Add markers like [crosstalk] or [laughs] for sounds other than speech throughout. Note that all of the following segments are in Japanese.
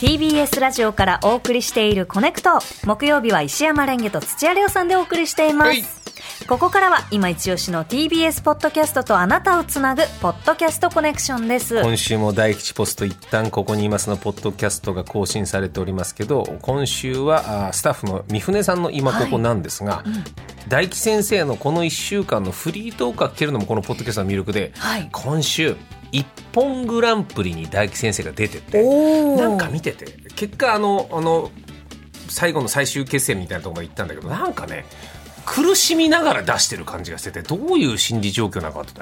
TBS ラジオからお送りしているコネクト。木曜日は石山レンゲと土屋レオさんでお送りしています、はい。ここからは今一押しの TBS ポッドキャストとあなたをつなぐポッドキャストコネクションです。今週も大吉ポスト一旦ここにいますのポッドキャストが更新されておりますけど今週はあースタッフの三船さんの今ここなんですが、大吉先生のこの1週間のフリートークが聞けるのもこのポッドキャストの魅力で、はい。今週一本グランプリに大吉先生が出ててなんか見てて結果あのあの最後の最終決戦みたいなところまで行ったんだけどなんかね苦しみながら出してる感じがしててどういう心理状況なのかって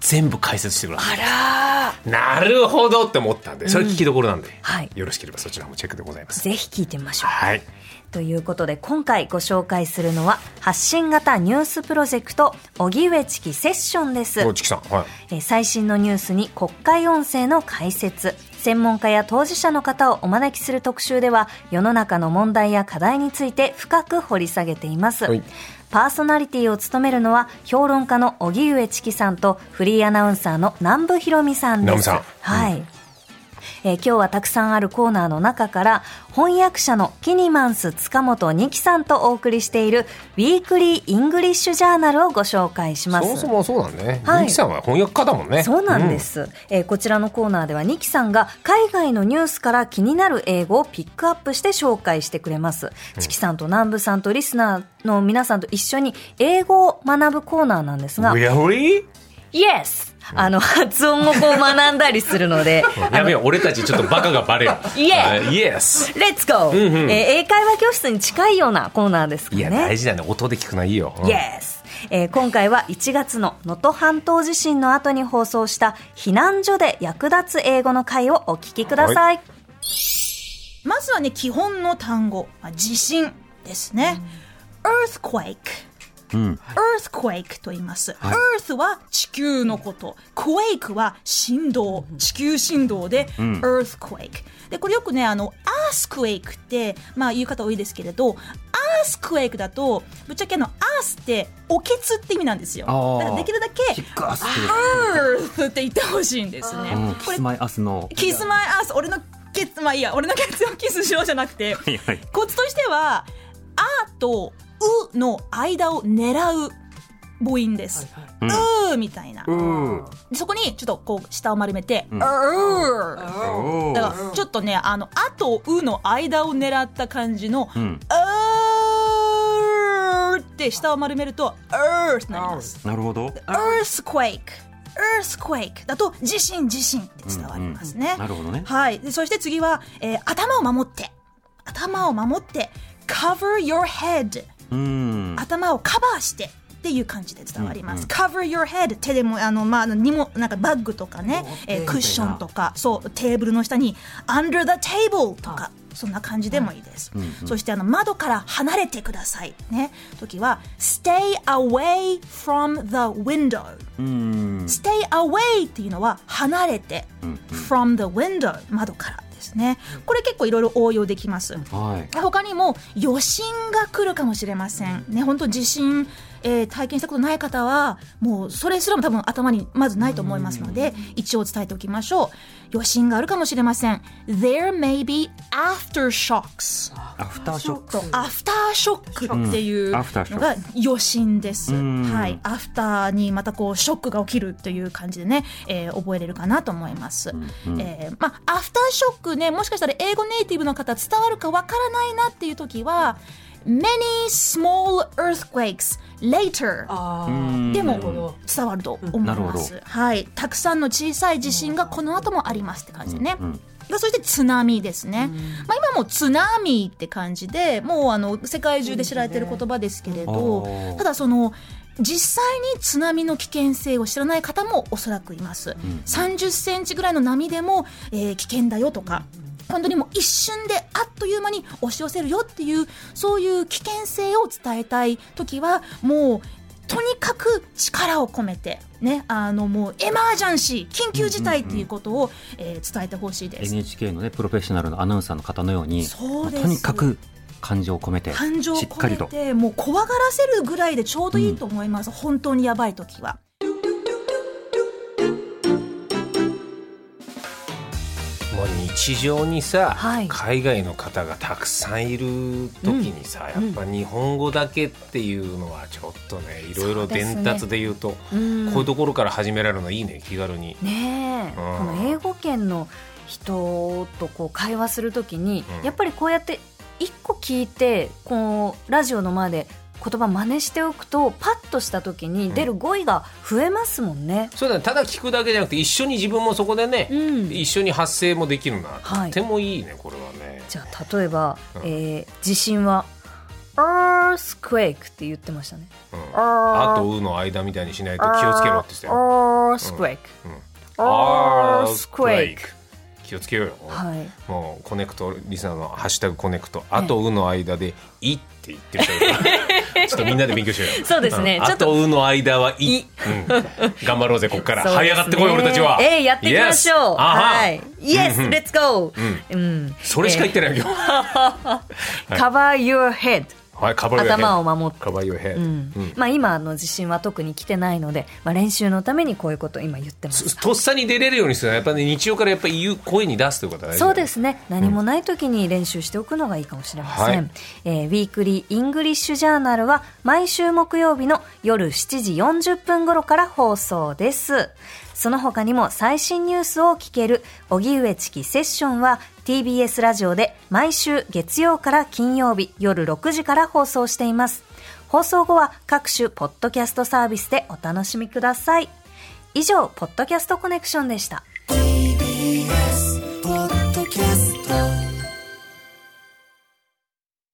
全部解説してくれる。あらなるほどって思ったんでそれ聞きどころなんで、はい。よろしければそちらもチェックでございます。ぜひ聞いてみましょう。はい。ということで今回ご紹介するのは発信型ニュースプロジェクト荻上チキセッションです。おチキさん、はい、えー最新のニュースに国会音声の解説。専門家や当事者の方をお招きする特集では世の中の問題や課題について深く掘り下げています、はいパーソナリティを務めるのは評論家の荻上チキさんとフリーアナウンサーの南部ひろみさんです。南部さん。はい、えー今日はたくさんあるコーナーの中から翻訳者のキニマンス塚本二木さんとお送りしているウィークリーイングリッシュジャーナルをご紹介しますそもそもそうなんね。はいミキさんは翻訳家だもんね。そうなんで。す、えーこちらのコーナーではニキさんが海外のニュースから気になる英語をピックアップして紹介してくれます、チキさんと南部さんとリスナーの皆さんと一緒に英語を学ぶコーナーなんですが Really? Yes! あの発音をこう学んだりするので [laughs] やめよう、俺たちちょっとバカがバレる。Yeah. あ Yes! レッツゴー、英会話教室に近いようなコーナーですかいや、ね大事だね。音で聞くのはいいよ。うん Yes! えー今回は1月の能登半島地震の後に放送した避難所で役立つ英語の回をお聞きください。まずはね、基本の単語。まあ地震ですね。earthquake。Earthquake と言います。earth は地球のこと。quake は振動。地球振動で、earthquake。で、これよくね、あの、earthquake って、まあ言う方多いですけれど、earthquake だと、ぶっちゃけあの、earth って、おけつって意味なんですよ。だからできるだけ、earth って言ってほしいんですね。うん、これキスマイアスの。キスマイアース俺のケツまあいいや俺のケツをキスしようじゃなくてはいはい。コツとしては「あ」と「う」の間を狙う母音です「う」みたいなそこにちょっとこう下を丸めて「う」おだからちょっとねあの「あ」と「う」の間を狙った感じの「ううん。ー」って下を丸めると「う」ってなりますなるほど。earthquake earthquake だと地震地震って伝わりますね、なるほどね。はい。でそして次は、えー頭を守って。頭を守って。cover your head。うん。頭をカバーして。っていう感じで伝わります。cover your head 手でもあのまあにもなんかバッグとかね、えークッションとかそうテーブルの下に under the table とかそんな感じでもいいです。そしてあの窓から離れてくださいね時は stay away from the window うん。stay away っていうのは離れて、from the window 窓からですね。これ結構いろいろ応用できます。はい。他にも余震が来るかもしれません。ね本当地震、えー体験したことない方はもうそれすらも多分頭にまずないと思いますので一応伝えておきましょう。余震があるかもしれません。There may be aftershocks アフターショック。アフターショックっていうのが余震です。んはい。アフターにまたこうショックが起きるという感じでね、えー覚えれるかなと思います。えーまあ、アフターショックね、もしかしたら英語ネイティブの方伝わるかわからないなっていう時は、many small earthquakes later でも伝わると思います。はい。たくさんの小さい地震がこの後もありますって感じでね。そして津波ですね、まあ、今も津波って感じでもうあの世界中で知られてる言葉ですけれど、ただその実際に津波の危険性を知らない方もおそらくいます、30センチぐらいの波でも、えー危険だよとか本当にもう一瞬であっという間に押し寄せるよっていうそういう危険性を伝えたい時はもうとにかく力を込めて、ね、あのもうエマージャンシー緊急事態っていうことを、えー伝えてほしいです。NHK のね、プロフェッショナルのアナウンサーの方のように、そうですとにかく感情を込めて、感情をしっかりと。込めてもう怖がらせるぐらいでちょうどいいと思います、本当にやばい時は。日常にさ、はい。海外の方がたくさんいる時にさ、やっぱ日本語だけっていうのはちょっとねいろいろ伝達で言うとうん。こういうところから始められるのいいね気軽に。ねこの英語圏の人とこう会話するときに、うん。やっぱりこうやって一個聞いてこうラジオの前で言葉真似しておくとパッとした時に出る語彙が増えますもんね。そうだね。ただ聞くだけじゃなくて一緒に自分もそこでね、うん。一緒に発声もできるな、はい。とてもいいねこれはね。じゃあ例えば、うん。えー地震は earthquake って言ってましたね。うん、あと「う」の間みたいにしないと気をつけろって言ってたよ。earthquake、アー earthquake 気をつけようよ。はい。もうコネクトリスナーのハッシュタグコネクトあとうの間でいって言ってる [laughs] ちょっとみんなで勉強しようよ。そうですねんちょっとあとうの間はい。頑張ろうぜこっから。[laughs] 這い上がってこい俺たちは。えー、やっていきましょう。ははい。Yes, うんうん let's go! うんうん。それしか言ってないよ。えー [laughs] Cover your head. 頭を守って。まあ今の地震は特に来てないので、まあ、練習のためにこういうことを今言ってます。とっさに出れるようにするのはやっぱり、ね、日常からやっぱり言う声に出すということそうですね。何もない時に練習しておくのがいいかもしれません、はい。えーウィークリーイングリッシュジャーナルは毎週木曜日の夜7時40分頃から放送ですその他にも最新ニュースを聞ける。荻上チキセッションは TBS ラジオで毎週月曜から金曜日夜6時から放送しています。放送後は各種ポッドキャストサービスでお楽しみください。以上ポッドキャストコネクションでした。TBS ポッドキャスト。